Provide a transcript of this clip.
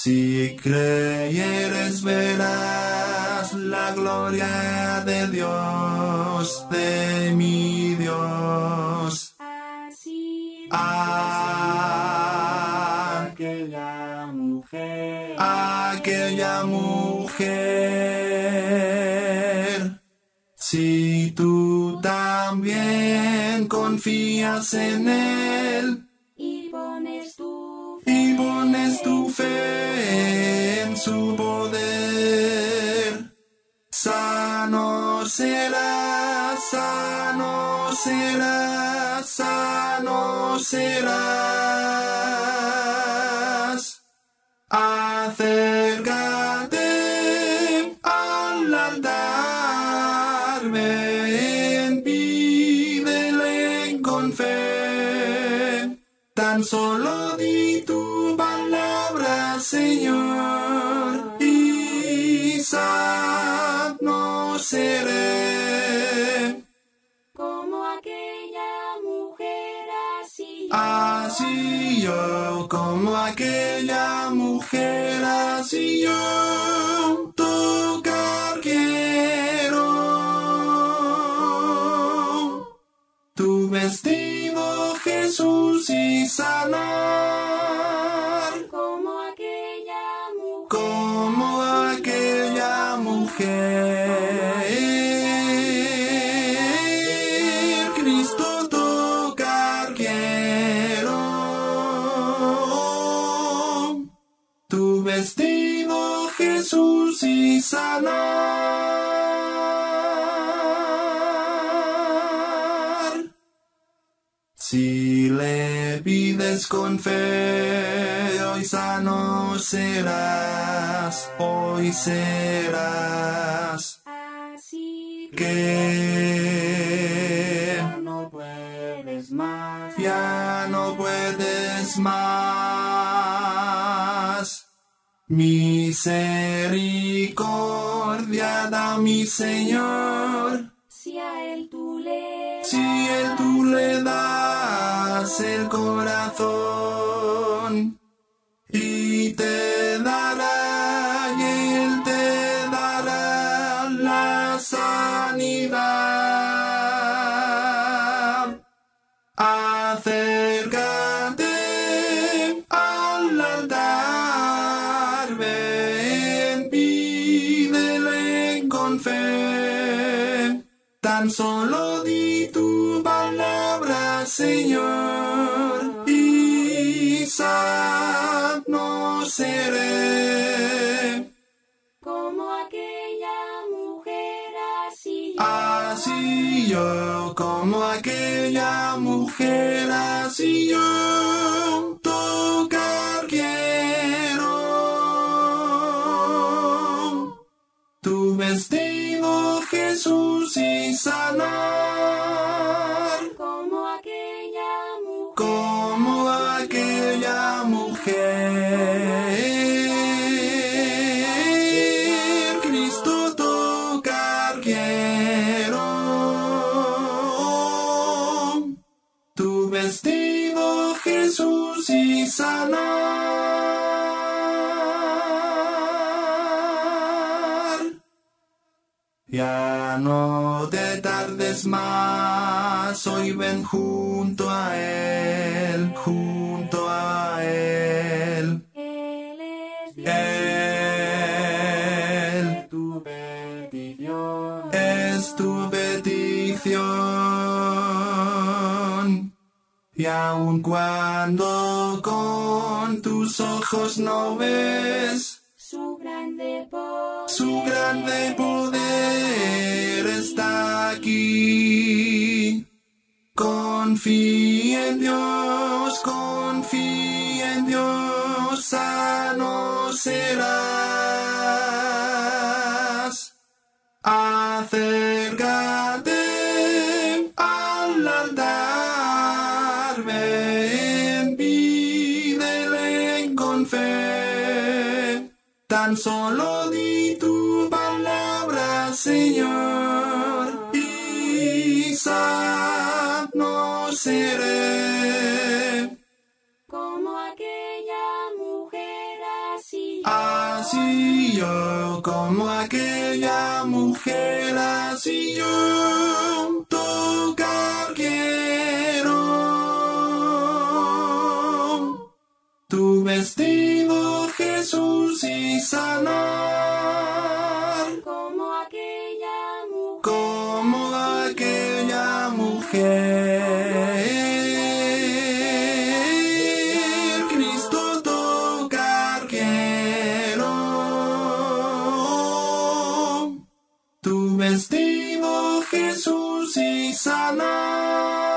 Si creyeres verás la gloria de Dios, de mi Dios. Así aquella mujer aquella mujer. Si tú también confías en Él en su poder, sano serás, sano serás, sano serás. Acércate al altar, ven, pídele con fe. Tan solo di tu palabra, Señor, y sano seré. como aquella mujer así Así yo, como aquella mujer, así yo, Jesús, y sanar, como aquella mujer como aquella mujer. Cristo tocar quiero. Tu vestido, Jesús, y sanar. Si le pides con fe, hoy sano serás, hoy serás. así Que ya no puedes más ya no puedes más. Misericordia da mi Señor, si a él tú le si él tú le das el corazón y te dará y él te dará la sanidad. Acércate Tan solo di tu palabra, Señor, y sano seré. como aquella mujer así Así yo, como aquella mujer, mujer. Cristo tocar quiero. Tu vestido, Jesús, y sanar. Ya no te tardes más, hoy ven junto a Él, Y aun cuando con tus ojos no ves, su grande poder su grande poder está aquí. Confía en Dios, confía en Dios, sano serás. Acércate Tan solo di tu palabra, Señor, y sano seré. como aquella mujer así así yo, como aquella mujer, así yo, tocar quiero. Tu vestido, Jesús, y sanar, como aquella mujer. como aquella mujer. Cristo tocar quiero. Tu vestido, Jesús, y sanar.